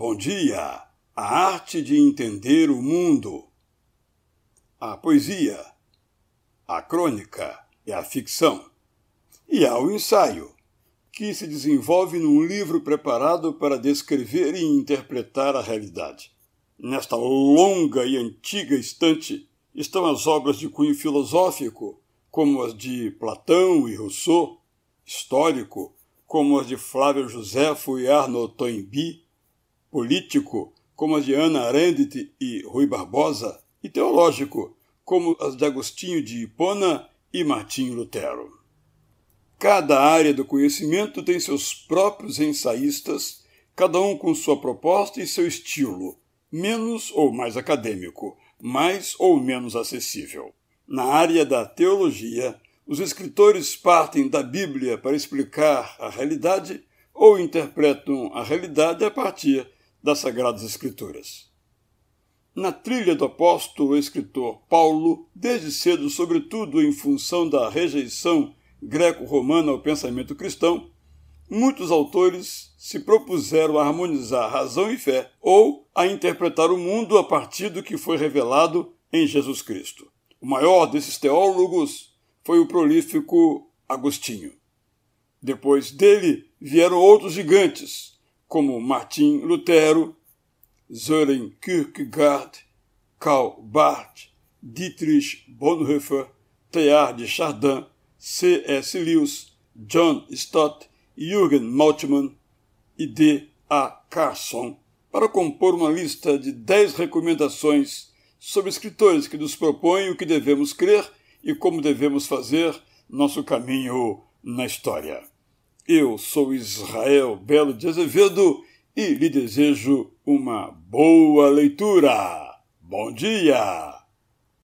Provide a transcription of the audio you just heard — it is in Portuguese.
Bom dia! A arte de entender o mundo. A poesia, a crônica e a ficção. E há o ensaio, que se desenvolve num livro preparado para descrever e interpretar a realidade. Nesta longa e antiga estante estão as obras de cunho filosófico, como as de Platão e Rousseau, histórico, como as de Flávio Josefo e Arnaud Toynbee, político, como as de Ana Arendt e Rui Barbosa, e teológico, como as de Agostinho de Hipona e Martinho Lutero. Cada área do conhecimento tem seus próprios ensaístas, cada um com sua proposta e seu estilo, menos ou mais acadêmico, mais ou menos acessível. Na área da teologia, os escritores partem da Bíblia para explicar a realidade ou interpretam a realidade a partir das Sagradas Escrituras. Na trilha do apóstolo escritor Paulo, desde cedo, sobretudo em função da rejeição greco-romana ao pensamento cristão, muitos autores se propuseram a harmonizar razão e fé ou a interpretar o mundo a partir do que foi revelado em Jesus Cristo. O maior desses teólogos foi o prolífico Agostinho. Depois dele vieram outros gigantes, como Martin Lutero, Søren Kierkegaard, Karl Barth, Dietrich Bonhoeffer, Teilhard de Chardin, C.S. Lewis, John Stott, Jürgen Moltmann e D. A. Carson, para compor uma lista de dez recomendações sobre escritores que nos propõem o que devemos crer e como devemos fazer nosso caminho na história. Eu sou Israel Belo de Azevedo e lhe desejo uma boa leitura. Bom dia!